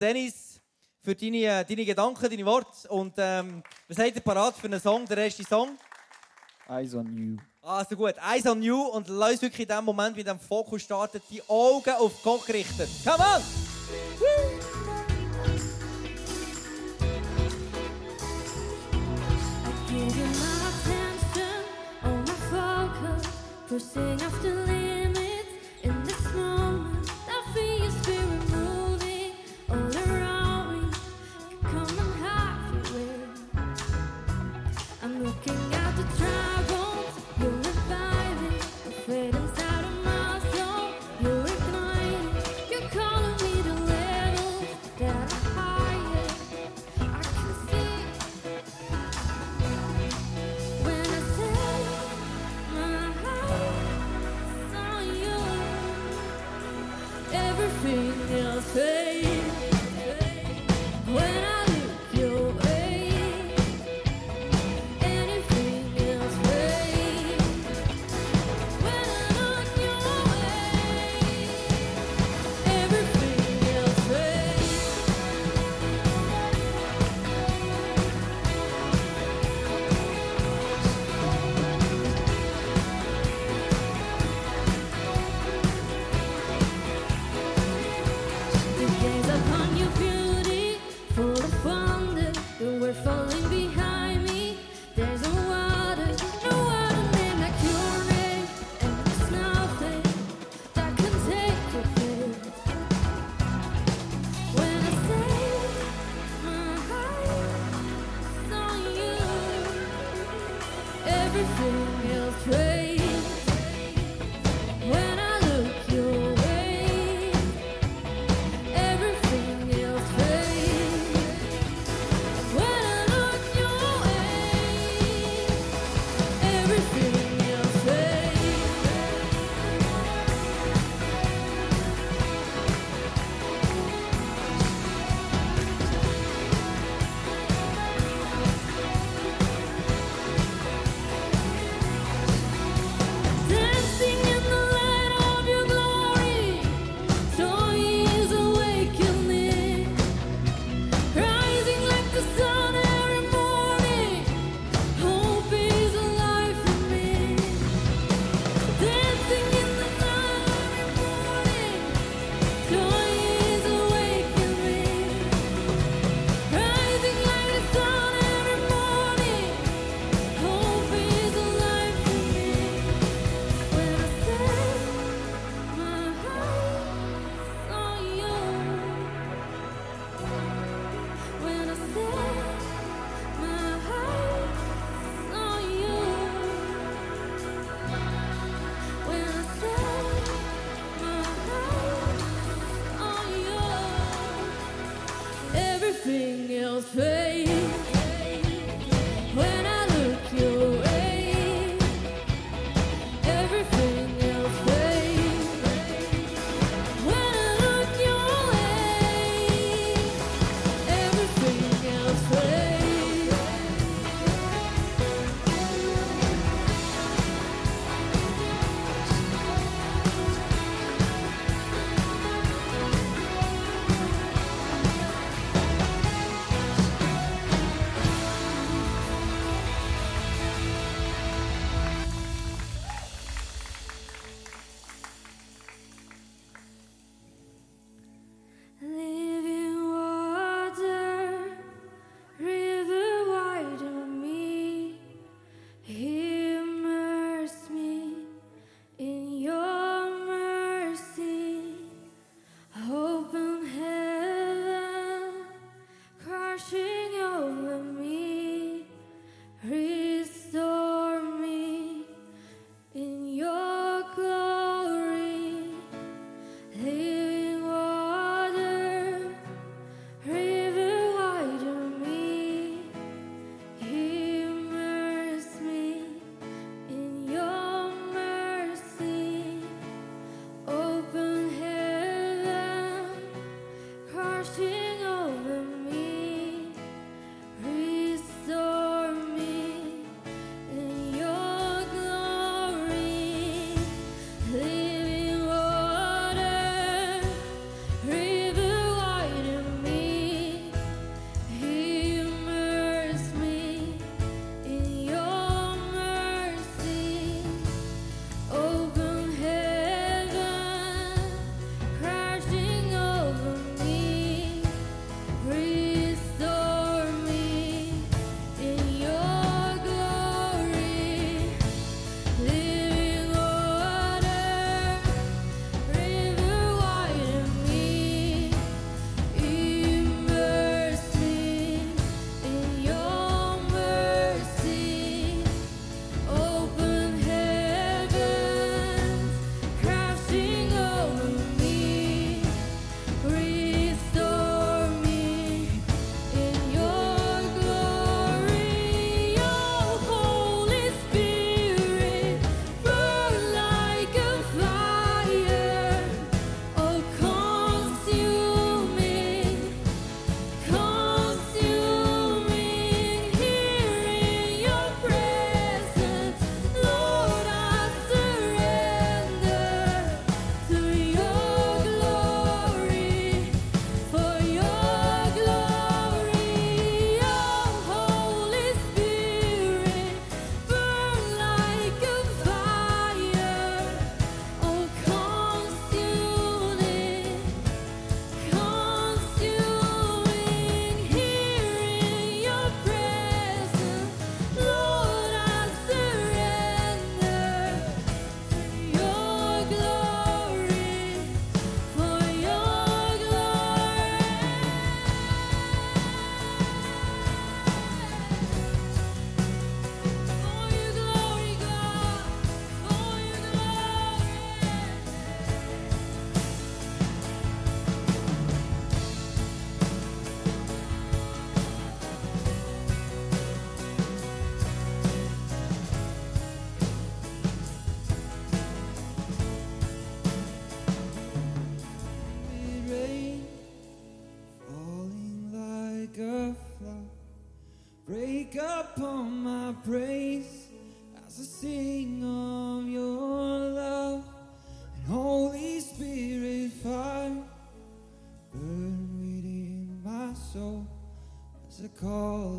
Dennis, für deine, deine Gedanken, deine Worte. Und ähm, was habt parat für einen Song, der erste Song? Eyes on You. Also gut, Eyes on You und lass wirklich in dem Moment, wie dem Fokus startet, die Augen auf Gott richten. Come on! Woo! Pushing after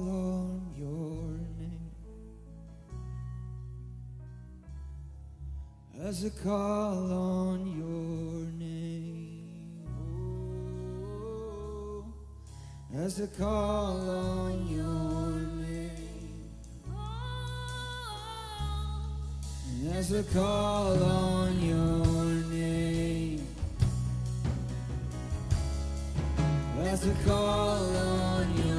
on your name. As I call on your name. As I call on your name. As I call on your name. As I call on your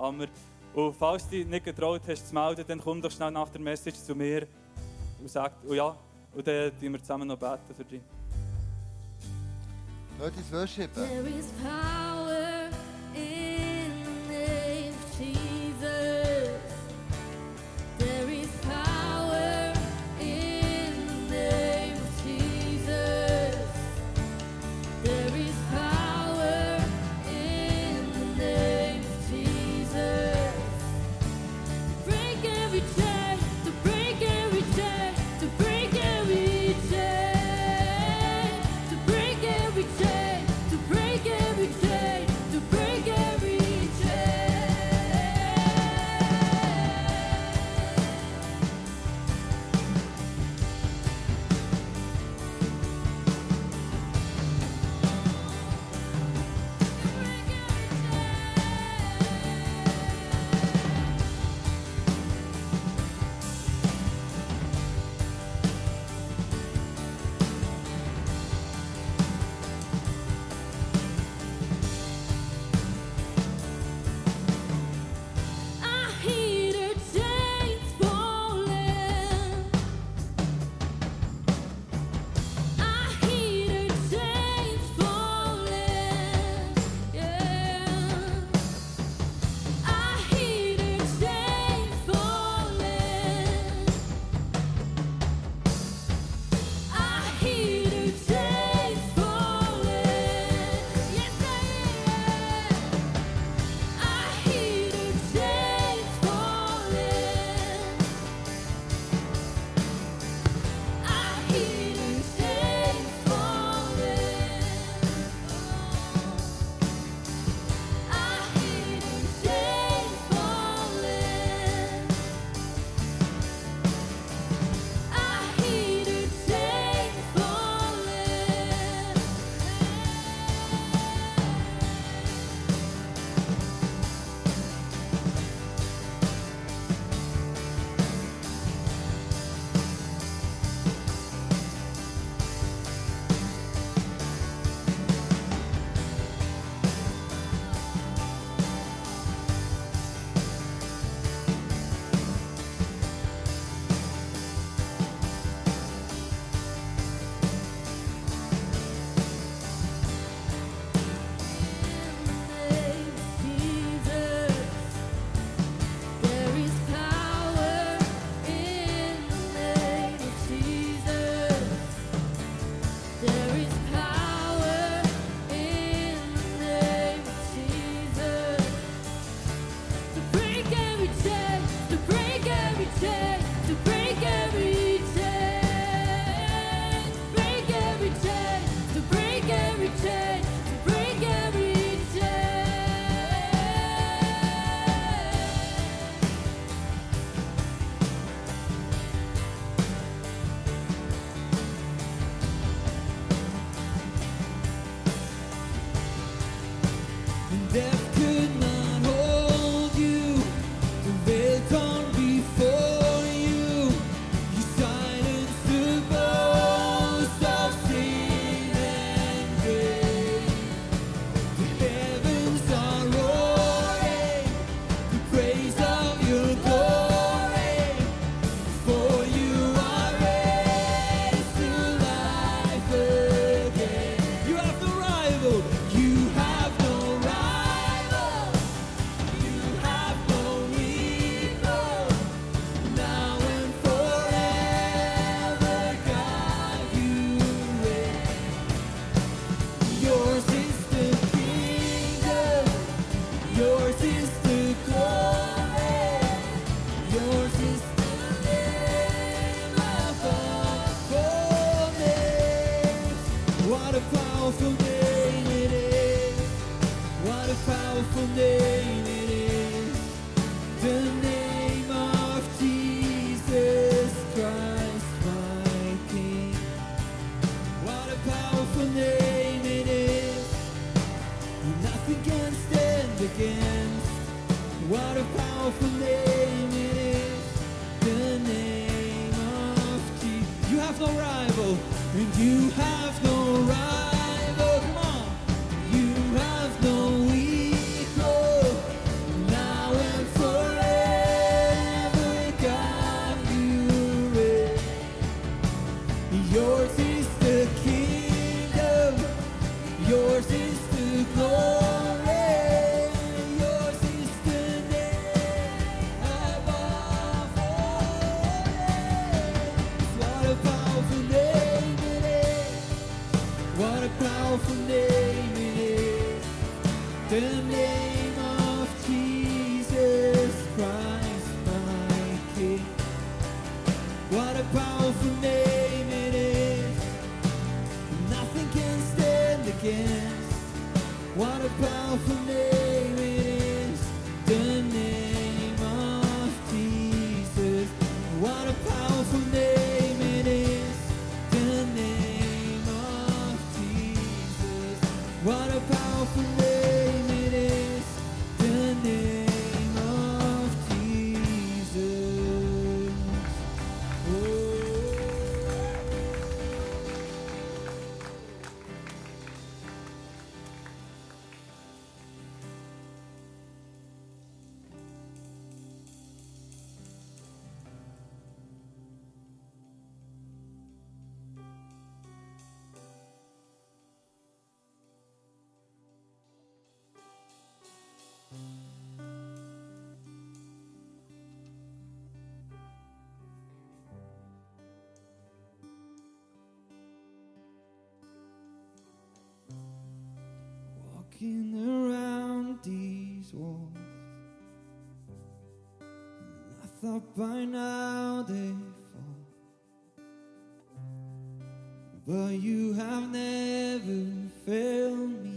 Hammer. Und falls du dich nicht getraut hast zu melden, dann komm doch schnell nach der Message zu mir und sag, oh ja, und dann beten wir zusammen noch beten für dich. Uns worshipen. nothing. walking around these walls. I thought by now they fall, but you have never failed me.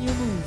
you move.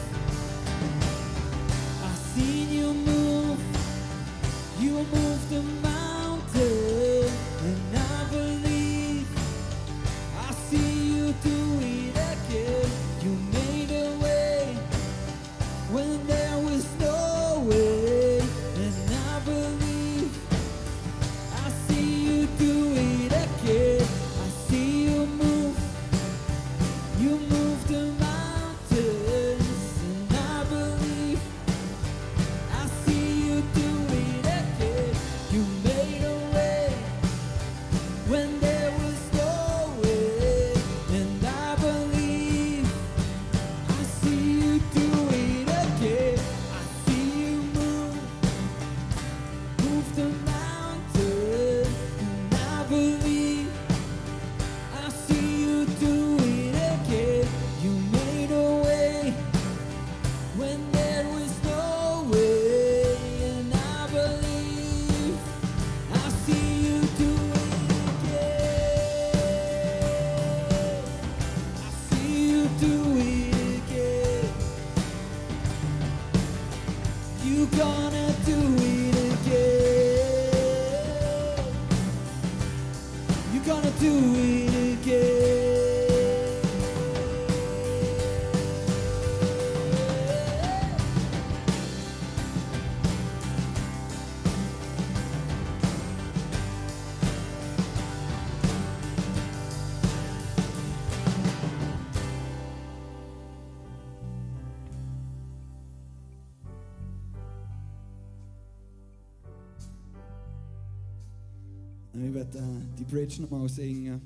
Ich werde äh, die Bridge nochmal singen.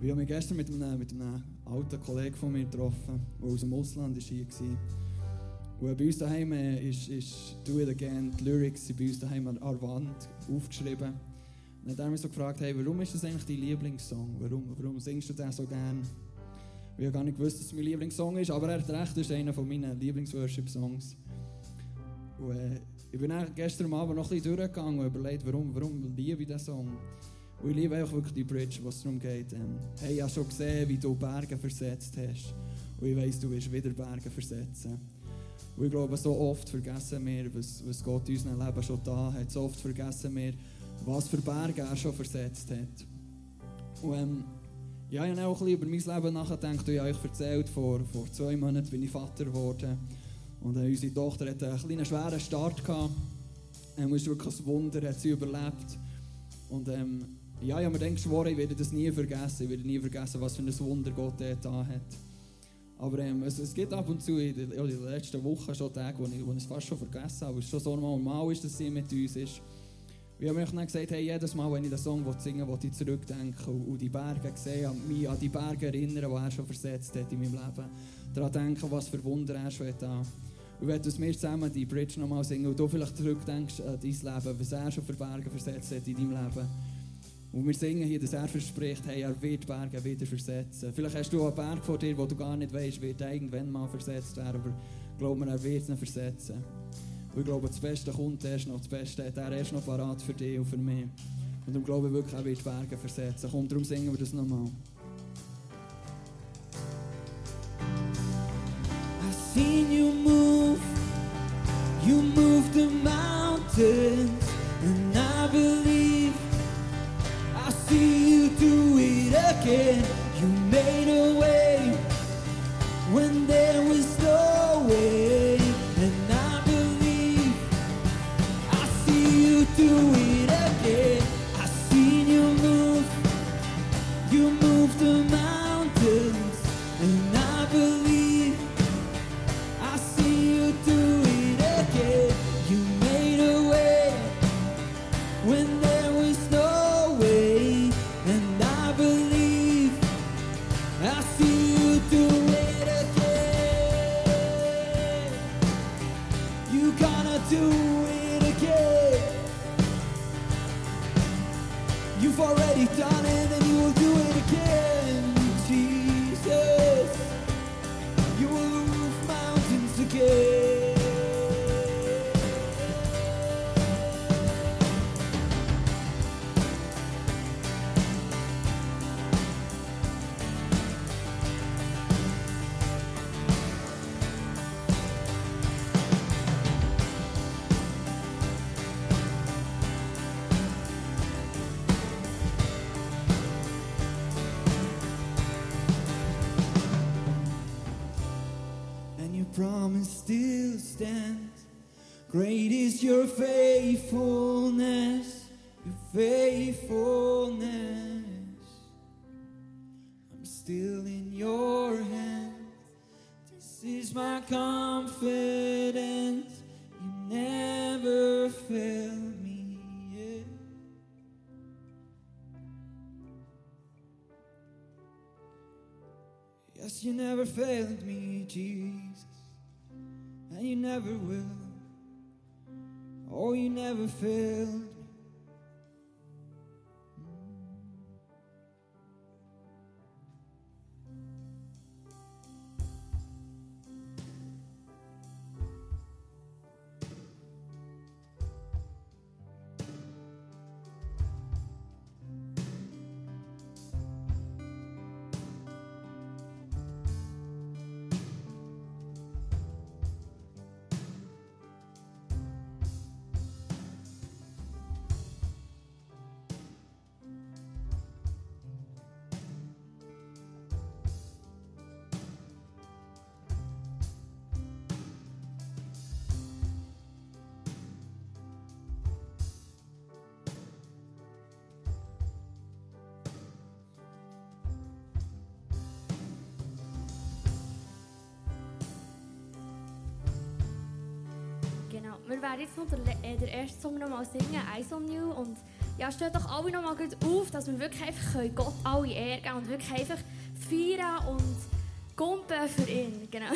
Ich habe mich gestern mit einem, mit einem alten Kollegen von mir getroffen, der aus dem Ausland ist hier war. Und bei uns daheim äh, ist, ist Do It Again, die Lyrics sind bei uns daheim an der Wand aufgeschrieben. Und dann hat er mich so gefragt, hey, warum ist das eigentlich dein Lieblingssong? Warum, warum singst du den so gern? Ich habe gar nicht gewusst, dass es mein Lieblingssong ist, aber er hat recht, das ist einer meiner Lieblingsworship-Songs. Und, äh, ich bin dann gestern Abend noch ein bisschen durchgegangen und überlegt, warum, warum liebe ich diesen Song. Und ich liebe wirklich die Bridge, was darum geht. Ähm, hey, ich habe schon gesehen, wie du Berge versetzt hast. Und ich weiss, du wirst wieder Berge versetzen. Und ich glaube, so oft vergessen wir, was, was Gott in unserem Leben schon da hat. So oft vergessen wir, was für Berge er schon versetzt hat. Und ähm, ja, ich habe auch über mein Leben nachgedacht. Und ich habe euch erzählt, vor, vor zwei Monaten bin ich Vater geworden. Und äh, unsere Tochter hatte einen kleinen schweren Start. Gehabt. Ähm, es ist wirklich ein Wunder, hat sie überlebt. Und ähm, ja, ich habe mir dann geschworen, ich werde das nie vergessen. Ich werde nie vergessen, was für ein Wunder Gott da hat. Aber ähm, es, es gibt ab und zu in den, in den letzten Wochen schon Tage, wo ich, wo ich es fast schon vergessen habe, wo es schon so normal ist, dass sie mit uns ist. Und ich habe mir dann gesagt, hey, jedes Mal, wenn ich den Song singen will, will ich zurückdenken und, die Berge sehen, an, mich an die Berge erinnern, die er schon versetzt hat in meinem Leben. Daran denken, was für Wunder er schon hat. Und wenn mir zusammen die Bridge nochmal singen und du vielleicht zurückdenkst an dein Leben, was er schon für Berge versetzt hat in deinem Leben. Und wir singen hier, dass er verspricht, hey, er wird Berge wieder versetzen. Vielleicht hast du einen Berg vor dir, wo du gar nicht weißt, wird irgendwann mal versetzt werden, aber glaub mir, er wird ihn versetzen. Und ich glaube, das Beste kommt erst noch, das Beste hat er erst noch parat für dich und für mich. Und darum glaube ich wirklich, er wird Berge versetzen. Komm, darum singen wir das nochmal. Seen you move, you move the mountains, and I believe I see you do it again. You made a way when there was no way, and I believe I see you do it is your faithfulness, your faithfulness. I'm still in your hands. This is my confidence. You never fail me yet. Yes, you never failed me, Jesus, and you never will. Oh, you never failed wir werden jetzt noch eh, der, äh, erste Song nochmal singen, «Eyes on You». Und ja, stellt doch alle nochmal gut auf, dass wir wirklich einfach Gott alle Ehre und wirklich einfach feiern und kumpen für ihn. Genau.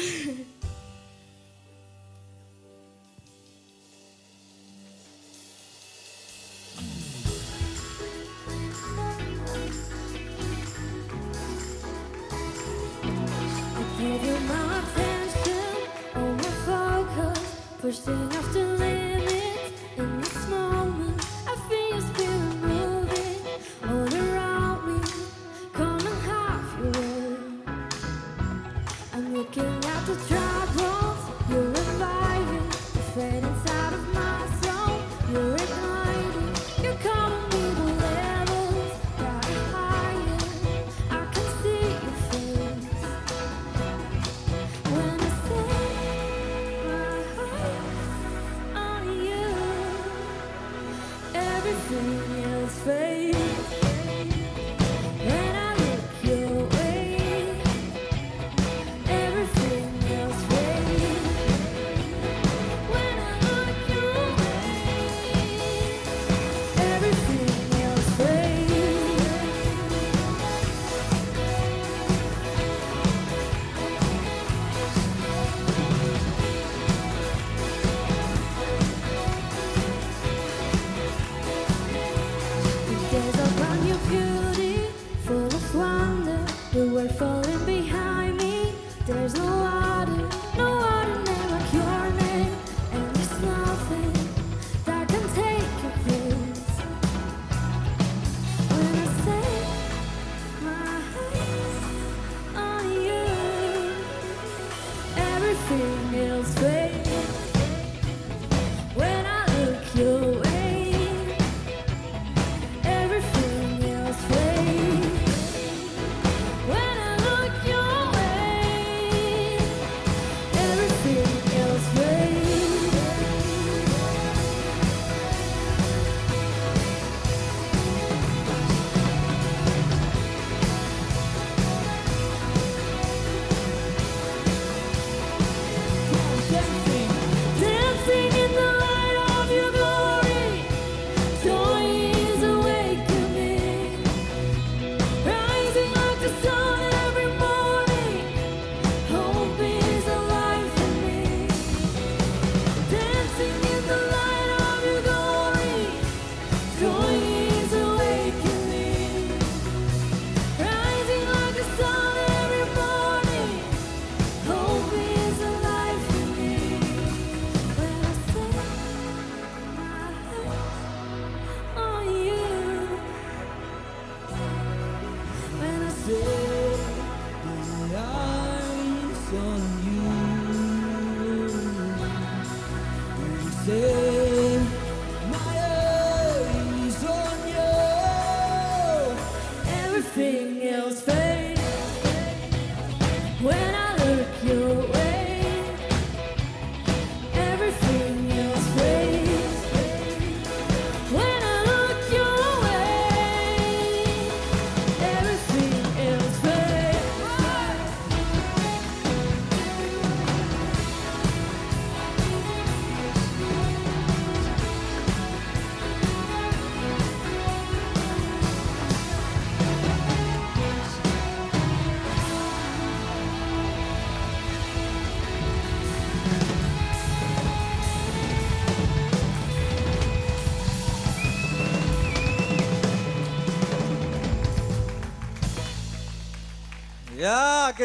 say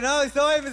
genau so haben wir